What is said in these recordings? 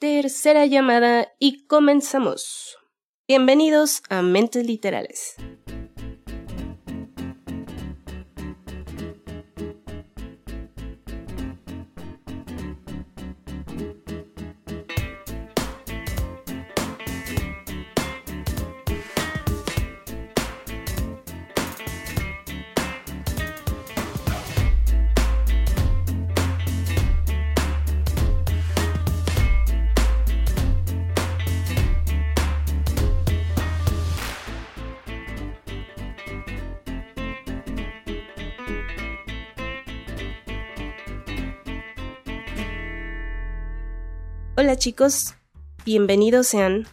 Tercera llamada y comenzamos. Bienvenidos a Mentes Literales. Hola chicos, bienvenidos sean.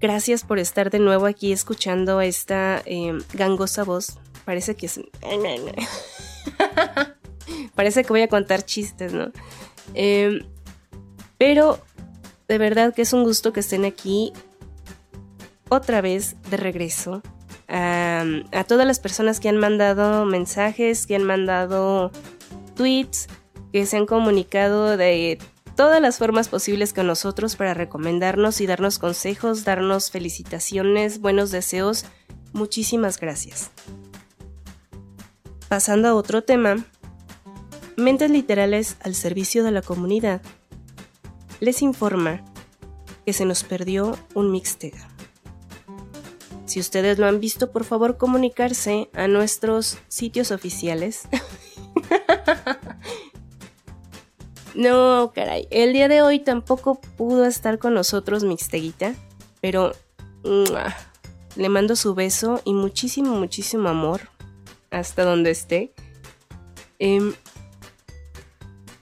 Gracias por estar de nuevo aquí escuchando esta em, gangosa voz. Parece que es... Parece que voy a contar chistes, ¿no? Em, pero de verdad que es un gusto que estén aquí otra vez de regreso. a todas las personas que han mandado mensajes, que han mandado tweets, que se han comunicado de todas las formas posibles con nosotros para recomendarnos y darnos consejos, darnos felicitaciones, buenos deseos. Muchísimas gracias. Pasando a otro tema, Mentes Literales al servicio de la comunidad les informa que se nos perdió un Mixtega. Si ustedes lo han visto, por favor comunicarse a nuestros sitios oficiales No, caray. El día de hoy tampoco pudo estar con nosotros Mixteguita, pero le mando su beso y muchísimo, muchísimo amor hasta donde esté. Em,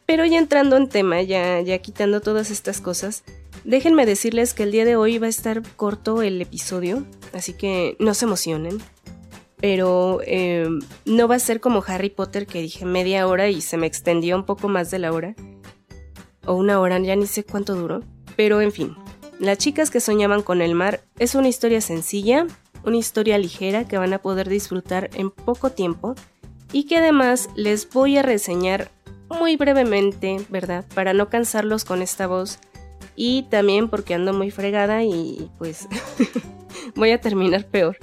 pero ya entrando en tema, ya, ya quitando todas estas cosas, déjenme decirles que el día de hoy va a estar corto el episodio, así que no se emocionen. Pero em, no va a ser como Harry Potter que dije media hora y se me extendió un poco más de la hora o una hora, ya ni sé cuánto duró. Pero en fin, Las chicas que soñaban con el mar es una historia sencilla, una historia ligera que van a poder disfrutar en poco tiempo y que además les voy a reseñar muy brevemente, ¿verdad? Para no cansarlos con esta voz y también porque ando muy fregada y pues voy a terminar peor.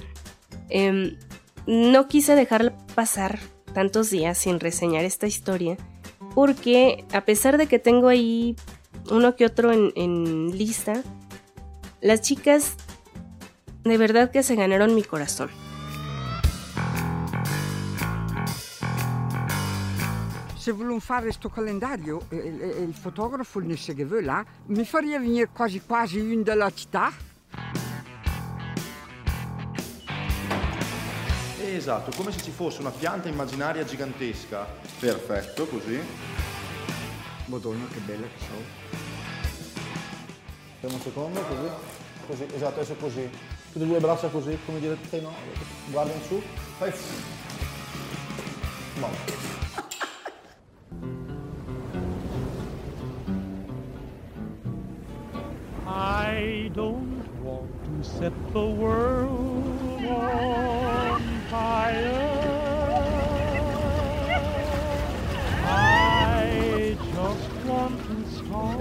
Em, no quise dejar pasar tantos días sin reseñar esta historia porque a pesar de que tengo ahí uno que otro en, lista, las chicas de verdad que se ganaron mi corazón. Se volevamo fare questo calendario, il, il fotografo ne che là, mi faria venire quasi quasi una della città. Esatto, come se ci fosse una pianta immaginaria gigantesca. Perfetto, così. Madonna, che bella che sono. Fermo un secondo, così. Così, esatto, adesso così. Chiudi due braccia così, come dire, te no, guarda in su. Fai. No. I don't want to set the world on fire. I just want to start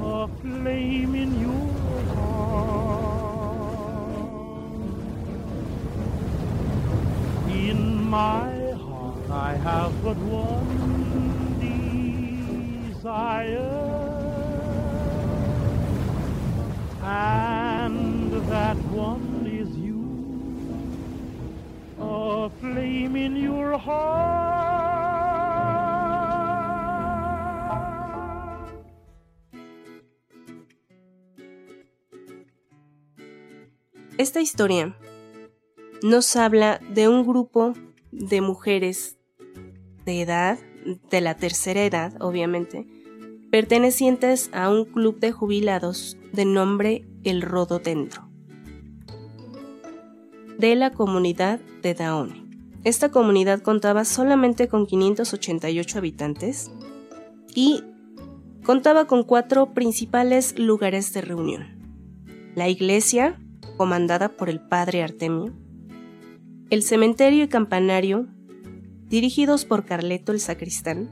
a flame in your heart. In my heart, I have but one Esta historia nos habla de un grupo de mujeres de edad, de la tercera edad, obviamente, pertenecientes a un club de jubilados de nombre El Rododendro de la comunidad de Daone. Esta comunidad contaba solamente con 588 habitantes y contaba con cuatro principales lugares de reunión. La iglesia, comandada por el padre Artemio, el cementerio y campanario, dirigidos por Carleto el sacristán,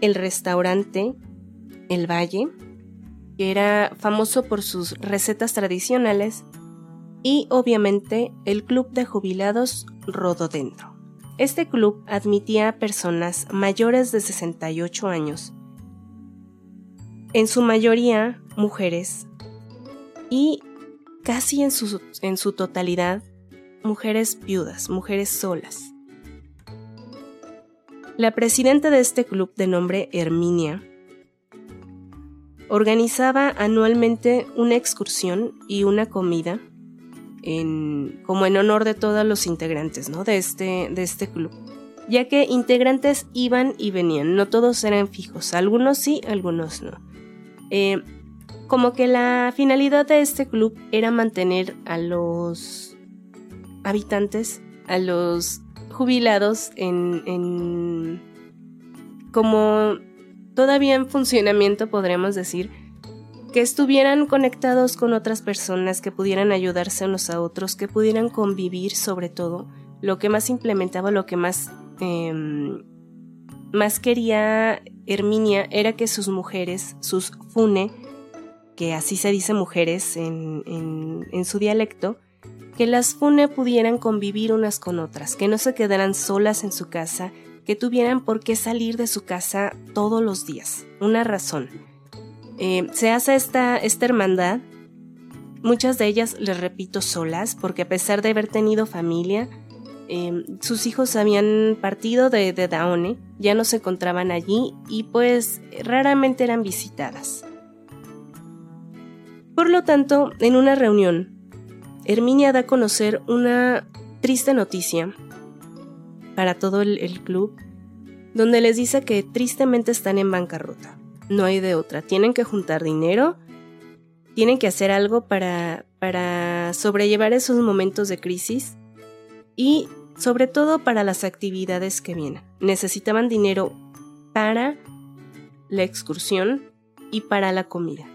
el restaurante El Valle, que era famoso por sus recetas tradicionales, y obviamente el Club de Jubilados Rododendro. Este club admitía a personas mayores de 68 años, en su mayoría mujeres, y casi en su, en su totalidad mujeres viudas, mujeres solas. La presidenta de este club de nombre Herminia organizaba anualmente una excursión y una comida en, como en honor de todos los integrantes ¿no? de, este, de este club, ya que integrantes iban y venían, no todos eran fijos, algunos sí, algunos no. Eh, como que la finalidad de este club era mantener a los habitantes, a los jubilados en, en como todavía en funcionamiento, podríamos decir, que estuvieran conectados con otras personas, que pudieran ayudarse unos a otros, que pudieran convivir sobre todo. Lo que más implementaba, lo que más, em, más quería Herminia era que sus mujeres, sus fune, que así se dice mujeres en, en su dialecto, que las fune pudieran convivir unas con otras, que no se quedaran solas en su casa, que tuvieran por qué salir de su casa todos los días. Una razón. Eh, se hace esta, esta hermandad, muchas de ellas, les repito, solas, porque a pesar de haber tenido familia, em, sus hijos habían partido de, de Daone, ya no se encontraban allí y pues raramente eran visitadas. Por lo tanto, en una reunión, Herminia da a conocer una triste noticia para todo el, club, donde les dice que tristemente están en bancarrota. No hay de otra. Tienen que juntar dinero, tienen que hacer algo para, para sobrellevar esos momentos de crisis y sobre todo para las actividades que vienen. Necesitaban dinero para la excursión y para la comida.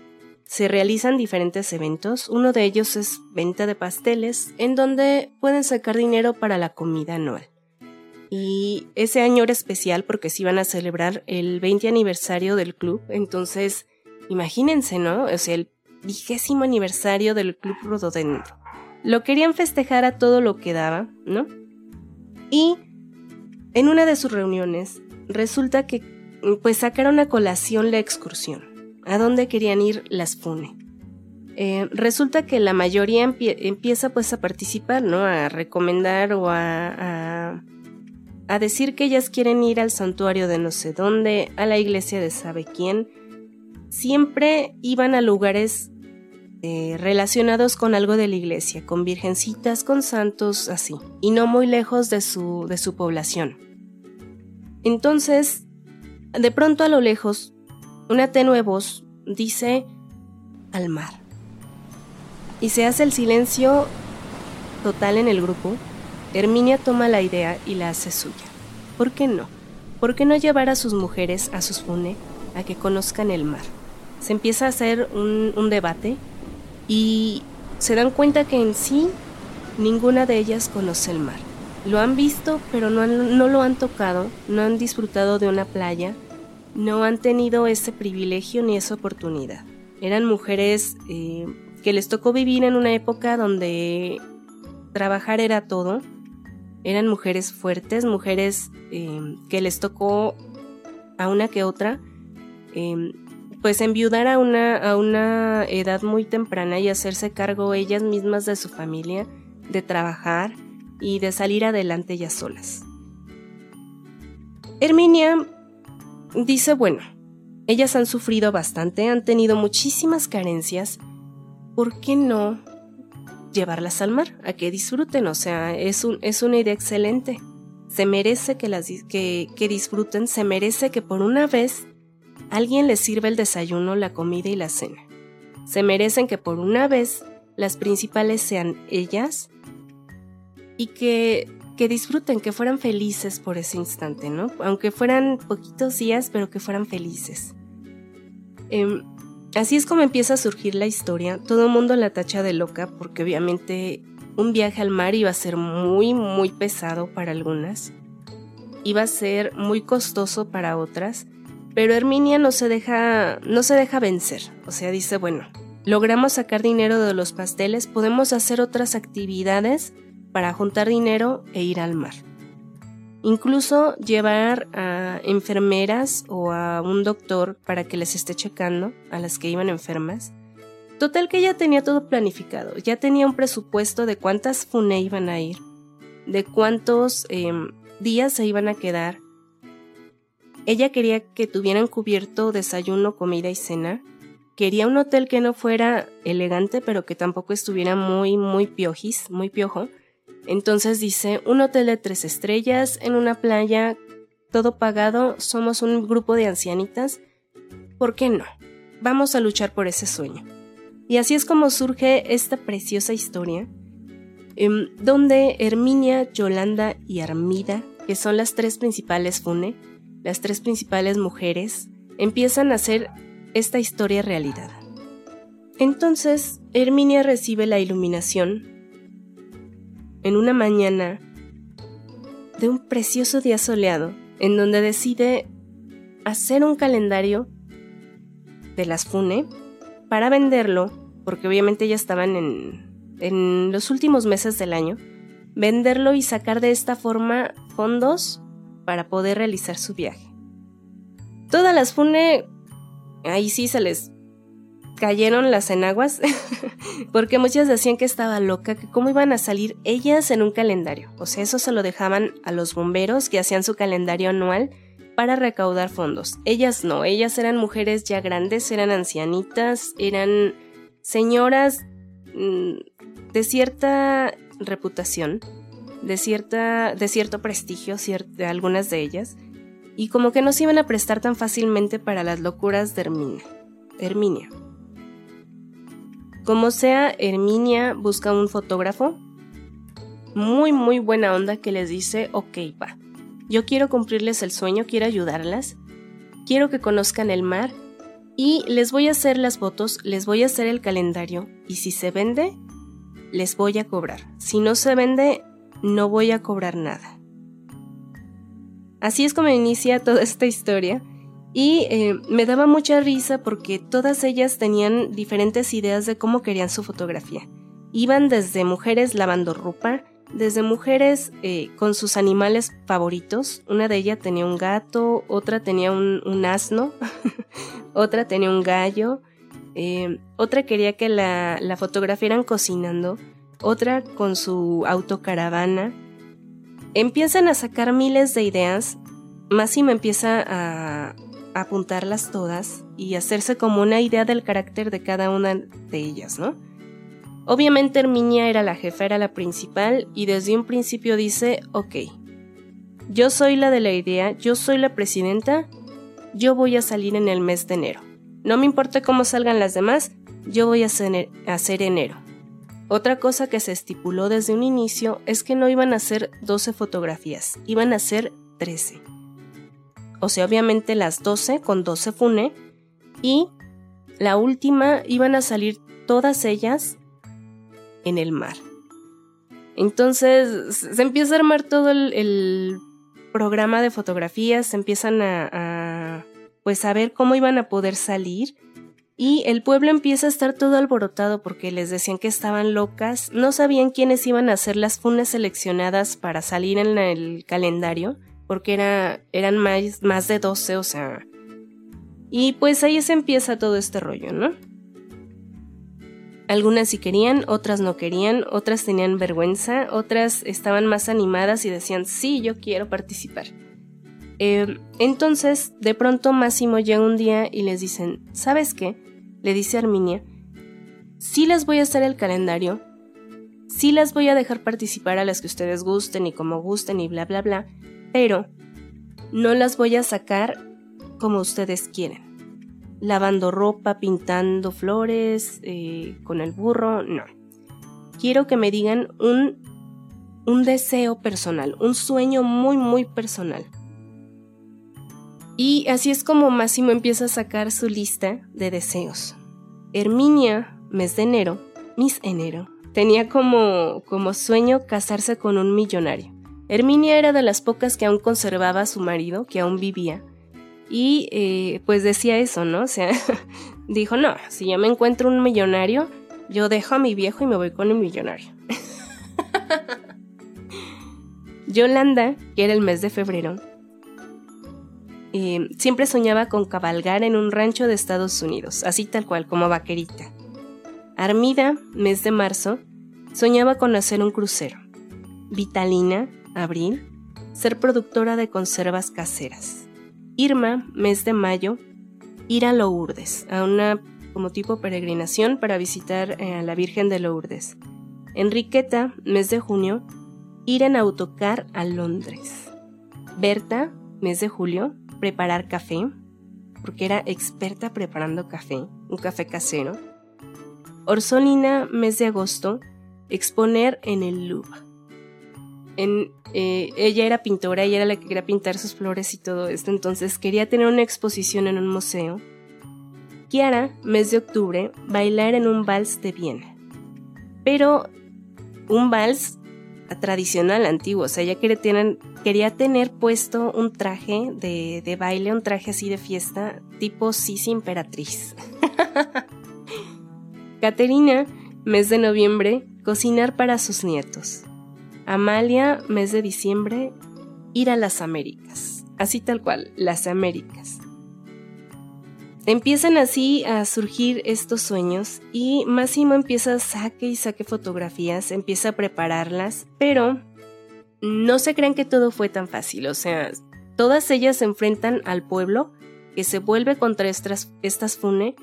Se realizan diferentes eventos, uno de ellos es venta de pasteles, en donde pueden sacar dinero para la comida anual. Y ese año era especial porque se iban a celebrar el 20 aniversario del club. Entonces, imagínense, ¿no? O sea, el vigésimo aniversario del Club Rododendro. Lo querían festejar a todo lo que daba, ¿no? Y en una de sus reuniones resulta que pues sacaron a colación la excursión. ¿A dónde querían ir las FUNE? Eh, resulta que la mayoría empieza pues a participar, ¿no? A recomendar o a a decir que ellas quieren ir al santuario de no sé dónde, a la iglesia de sabe quién, siempre iban a lugares eh, relacionados con algo de la iglesia, con virgencitas, con santos, así, y no muy lejos de su, de su población. Entonces, de pronto a lo lejos, una tenue voz dice al mar. Y se hace el silencio total en el grupo Herminia toma la idea y la hace suya. ¿Por qué no? ¿Por qué no llevar a sus mujeres, a sus fune, a que conozcan el mar? Se empieza a hacer un, debate y se dan cuenta que en sí ninguna de ellas conoce el mar. Lo han visto, pero no, no lo han tocado, no han disfrutado de una playa, no han tenido ese privilegio ni esa oportunidad. Eran mujeres eh, que les tocó vivir en una época donde trabajar era todo, eran mujeres fuertes, mujeres em, que les tocó a una que otra, em, pues enviudar a una, a una edad muy temprana y hacerse cargo ellas mismas de su familia, de trabajar y de salir adelante ellas solas. Herminia dice, bueno, ellas han sufrido bastante, han tenido muchísimas carencias, ¿por qué no llevarlas al mar, a que disfruten, o sea, es, un, es una idea excelente. Se merece que, las, que, que disfruten, se merece que por una vez alguien les sirva el desayuno, la comida y la cena. Se merecen que por una vez las principales sean ellas y que, que disfruten, que fueran felices por ese instante, ¿no? Aunque fueran poquitos días, pero que fueran felices. Eh, Así es como empieza a surgir la historia. Todo el mundo la tacha de loca porque obviamente un viaje al mar iba a ser muy, muy pesado para algunas. Iba a ser muy costoso para otras. Pero Herminia no se deja, no se deja vencer. O sea, dice, bueno, logramos sacar dinero de los pasteles, podemos hacer otras actividades para juntar dinero e ir al mar. Incluso llevar a enfermeras o a un doctor para que les esté checando a las que iban enfermas. Total que ya tenía todo planificado, ya tenía un presupuesto de cuántas FUNE iban a ir, de cuántos em, días se iban a quedar. Ella quería que tuvieran cubierto desayuno, comida y cena. Quería un hotel que no fuera elegante, pero que tampoco estuviera muy, muy piojis, muy piojo entonces dice, un hotel de tres estrellas, en una playa, todo pagado, somos un grupo de ancianitas. ¿Por qué no? Vamos a luchar por ese sueño. Y así es como surge esta preciosa historia, em, donde Herminia, Yolanda y Armida, que son las tres principales Fune, las tres principales mujeres, empiezan a hacer esta historia realidad. Entonces, Herminia recibe la iluminación en una mañana de un precioso día soleado, en donde decide hacer un calendario de las FUNE para venderlo, porque obviamente ya estaban en, en los últimos meses del año, venderlo y sacar de esta forma fondos para poder realizar su viaje. Todas las FUNE, ahí sí se les cayeron las enaguas, porque muchas decían que estaba loca, que cómo iban a salir ellas en un calendario. O sea, eso se lo dejaban a los bomberos que hacían su calendario anual para recaudar fondos. Ellas no, ellas eran mujeres ya grandes, eran ancianitas, eran señoras mm, de cierta reputación, de, cierta, de cierto prestigio, de algunas de ellas, y como que no se iban a prestar tan fácilmente para las locuras de Herminia. Herminia. Como sea, Herminia busca un fotógrafo muy, muy buena onda que les dice, ok, va, yo quiero cumplirles el sueño, quiero ayudarlas, quiero que conozcan el mar y les voy a hacer las fotos, les voy a hacer el calendario y si se vende, les voy a cobrar. Si no se vende, no voy a cobrar nada. Así es como inicia toda esta historia y eh, me daba mucha risa porque todas ellas tenían diferentes ideas de cómo querían su fotografía. Iban desde mujeres lavando ropa, desde mujeres eh, con sus animales favoritos. Una de ellas tenía un gato, otra tenía un, asno, otra tenía un gallo, eh, otra quería que la, la fotografiaran cocinando, otra con su autocaravana. Empiezan a sacar miles de ideas. Massimo empieza a, apuntarlas todas y hacerse como una idea del carácter de cada una de ellas, ¿no? Obviamente Herminia era la jefa, era la principal y desde un principio dice, ok, yo soy la de la idea, yo soy la presidenta, yo voy a salir en el mes de enero. No me importa cómo salgan las demás, yo voy a hacer, enero. Otra cosa que se estipuló desde un inicio es que no iban a ser 12 fotografías, iban a ser 13 o sea, obviamente las 12 con 12 fune, y la última iban a salir todas ellas en el mar. Entonces se empieza a armar todo el, programa de fotografías, se empiezan a, pues a ver cómo iban a poder salir y el pueblo empieza a estar todo alborotado porque les decían que estaban locas, no sabían quiénes iban a ser las funes seleccionadas para salir en el calendario porque era, eran más, más de 12, o sea... Y pues ahí se empieza todo este rollo, ¿no? Algunas sí querían, otras no querían, otras tenían vergüenza, otras estaban más animadas y decían, sí, yo quiero participar. Eh, entonces, de pronto Máximo llega un día y les dicen, ¿sabes qué? Le dice Arminia, sí les voy a hacer el calendario, sí las voy a dejar participar a las que ustedes gusten y como gusten y bla, bla, bla, pero no las voy a sacar como ustedes quieren. Lavando ropa, pintando flores, eh, con el burro, no. Quiero que me digan un, un deseo personal, un sueño muy, muy personal. Y así es como Máximo empieza a sacar su lista de deseos. Herminia, mes de enero, Miss Enero, tenía como, como sueño casarse con un millonario. Herminia era de las pocas que aún conservaba a su marido, que aún vivía, Y eh, pues decía eso, ¿no? O sea, dijo, no, si yo me encuentro un millonario, yo dejo a mi viejo y me voy con un millonario. Yolanda, que era el mes de febrero, eh, siempre soñaba con cabalgar en un rancho de Estados Unidos, así tal cual, como vaquerita. Armida, mes de marzo, soñaba con hacer un crucero. Vitalina, abril, ser productora de conservas caseras. Irma, mes de mayo, ir a Lourdes, a una como tipo peregrinación para visitar eh, a la Virgen de Lourdes. Enriqueta, mes de junio, ir en autocar a Londres. Berta, mes de julio, preparar café, porque era experta preparando café, un café casero. Orsolina, mes de agosto, exponer en el Louvre. En, eh, ella era pintora, ella era la que quería pintar sus flores y todo esto, entonces quería tener una exposición en un museo. Kiara, mes de octubre, bailar en un vals de Viena. Pero un vals tradicional, antiguo, o sea, ella quería tener, quería tener puesto un traje de, de baile, un traje así de fiesta, tipo Sisi Imperatriz. Caterina, mes de noviembre, cocinar para sus nietos. Amalia, mes de diciembre, ir a las Américas. Así tal cual, las Américas. Empiezan así a surgir estos sueños y Máximo empieza a saque y saque fotografías, empieza a prepararlas, pero no se crean que todo fue tan fácil, o sea, todas ellas se enfrentan al pueblo que se vuelve contra estas, estas fune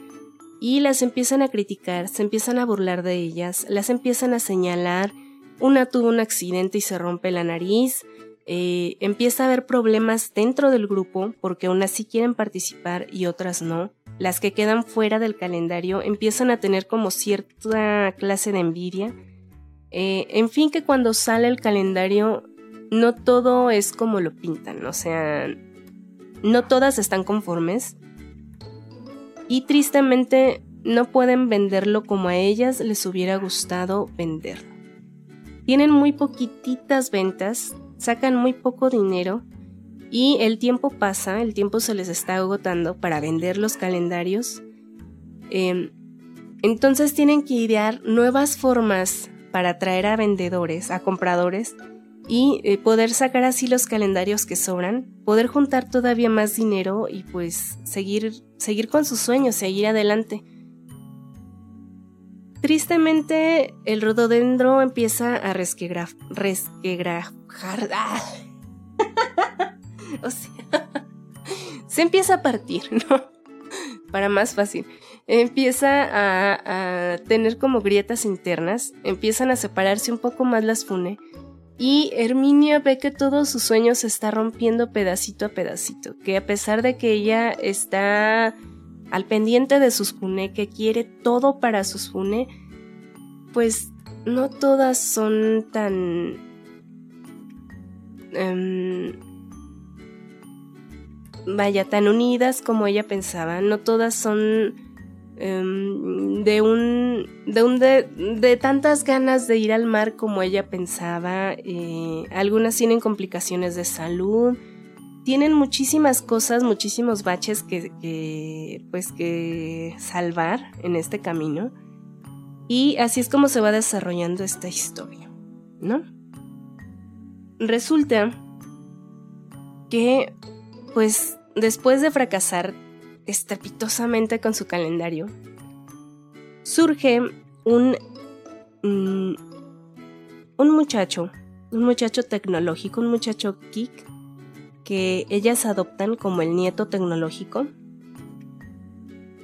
y las empiezan a criticar, se empiezan a burlar de ellas, las empiezan a señalar, una tuvo un accidente y se rompe la nariz, eh, empieza a haber problemas dentro del grupo porque unas sí quieren participar y otras no. Las que quedan fuera del calendario empiezan a tener como cierta clase de envidia. Eh, en fin, que cuando sale el calendario no todo es como lo pintan, o sea, no todas están conformes y tristemente no pueden venderlo como a ellas les hubiera gustado venderlo. Tienen muy poquititas ventas, sacan muy poco dinero y el tiempo pasa, el tiempo se les está agotando para vender los calendarios. Em, entonces tienen que idear nuevas formas para atraer a vendedores, a compradores y eh, poder sacar así los calendarios que sobran, poder juntar todavía más dinero y pues seguir, seguir con sus sueños, seguir adelante. Tristemente, el rododendro empieza a resquegrajar. ¡ah! o sea, se empieza a partir, ¿no? Para más fácil. Empieza a, a, tener como grietas internas, empiezan a separarse un poco más las fune. Y Herminia ve que todo su sueño se está rompiendo pedacito a pedacito. Que a pesar de que ella está al pendiente de sus fune, que quiere todo para sus fune, pues no todas son tan... Em, vaya, tan unidas como ella pensaba. No todas son em, de un... de un de, tantas ganas de ir al mar como ella pensaba. Eh, algunas tienen complicaciones de salud tienen muchísimas cosas, muchísimos baches que, pues que salvar en este camino. Y así es como se va desarrollando esta historia, ¿no? Resulta que, pues, después de fracasar estrepitosamente con su calendario, surge un, mm, un muchacho, un muchacho tecnológico, un muchacho geek, que ellas adoptan como el nieto tecnológico.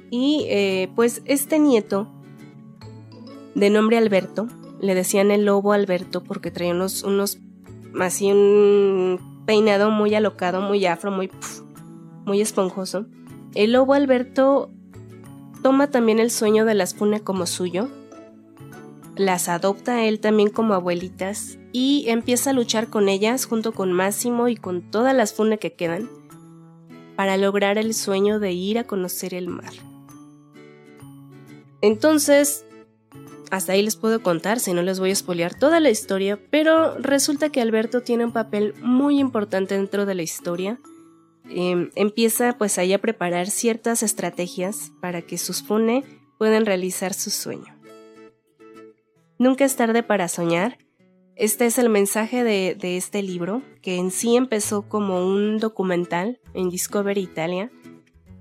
Y eh, pues este nieto, de nombre Alberto, le decían el lobo Alberto porque traía unos, unos así un peinado muy alocado, muy afro, muy, muy esponjoso. El lobo Alberto toma también el sueño de las Pune como suyo, las adopta él también como abuelitas y empieza a luchar con ellas junto con Máximo y con todas las funes que quedan para lograr el sueño de ir a conocer el mar. Entonces, hasta ahí les puedo contar, si no les voy a espolear toda la historia, pero resulta que Alberto tiene un papel muy importante dentro de la historia em, empieza pues ahí a preparar ciertas estrategias para que sus Fune puedan realizar su sueño. Nunca es tarde para soñar. Este es el mensaje de, este libro, que en sí empezó como un documental en Discovery Italia.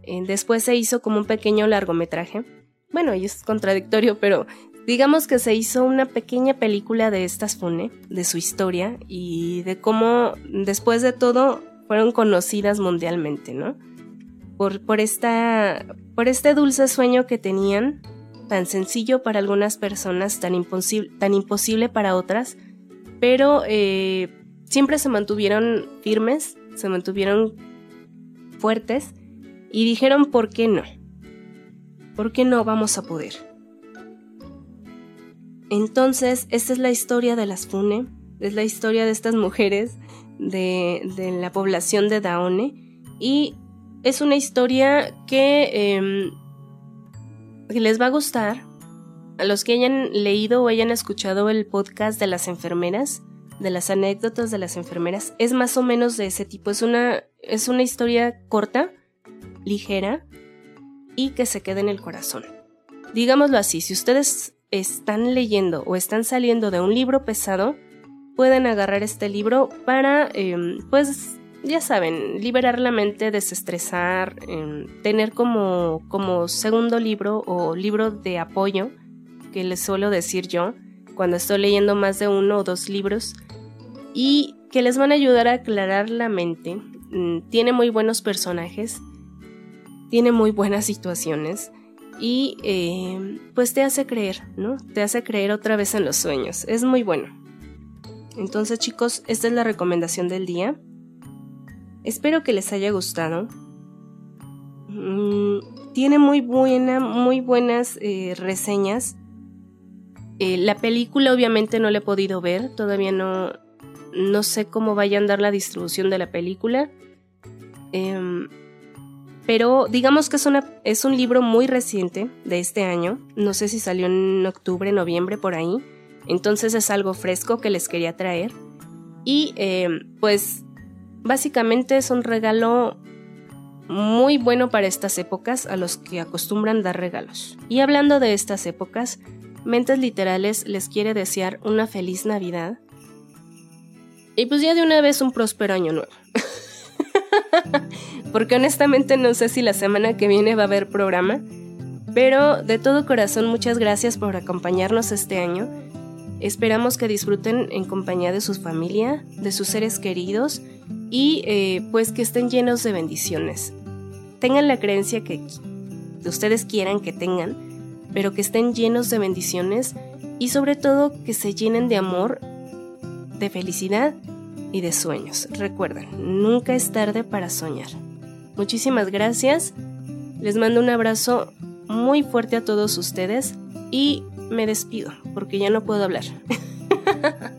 Eh, después se hizo como un pequeño largometraje. Bueno, y es contradictorio, pero digamos que se hizo una pequeña película de estas Fune, de su historia y de cómo después de todo fueron conocidas mundialmente, ¿no? Por, por, esta, por este dulce sueño que tenían tan sencillo para algunas personas, tan, imposible, tan imposible para otras, pero eh, siempre se mantuvieron firmes, se mantuvieron fuertes y dijeron, ¿por qué no? ¿Por qué no vamos a poder? Entonces, esta es la historia de las Fune, es la historia de estas mujeres de, la población de Daone y es una historia que em, les va a gustar a los que hayan leído o hayan escuchado el podcast de las enfermeras, de las anécdotas de las enfermeras, es más o menos de ese tipo. Es una, es una historia corta, ligera y que se queda en el corazón. Digámoslo así, si ustedes están leyendo o están saliendo de un libro pesado, pueden agarrar este libro para, em, pues, ya saben, liberar la mente, desestresar, em, tener como, como segundo libro o libro de apoyo, que les suelo decir yo, cuando estoy leyendo más de uno o dos libros, y que les van a ayudar a aclarar la mente. Mm, tiene muy buenos personajes, tiene muy buenas situaciones y em, pues te hace creer, ¿no? Te hace creer otra vez en los sueños. Es muy bueno. Entonces chicos, esta es la recomendación del día. Espero que les haya gustado. Mm, tiene muy buena, muy buenas eh, reseñas. Eh, la película obviamente no la he podido ver, todavía no, no sé cómo vaya a andar la distribución de la película. Em, pero digamos que es, un libro muy reciente de este año. No sé si salió en octubre, noviembre, por ahí. Entonces es algo fresco que les quería traer. Y em, pues Básicamente es un regalo muy bueno para estas épocas a los que acostumbran dar regalos. Y hablando de estas épocas, Mentes Literales les quiere desear una feliz Navidad. Y pues ya de una vez un próspero año nuevo. Porque honestamente no sé si la semana que viene va a haber programa. Pero de todo corazón muchas gracias por acompañarnos este año. Esperamos que disfruten en compañía de su familia, de sus seres queridos y eh, pues que estén llenos de bendiciones. Tengan la creencia que ustedes quieran que tengan, pero que estén llenos de bendiciones y sobre todo que se llenen de amor, de felicidad y de sueños. Recuerden, nunca es tarde para soñar. Muchísimas gracias. Les mando un abrazo muy fuerte a todos ustedes y me despido porque ya no puedo hablar.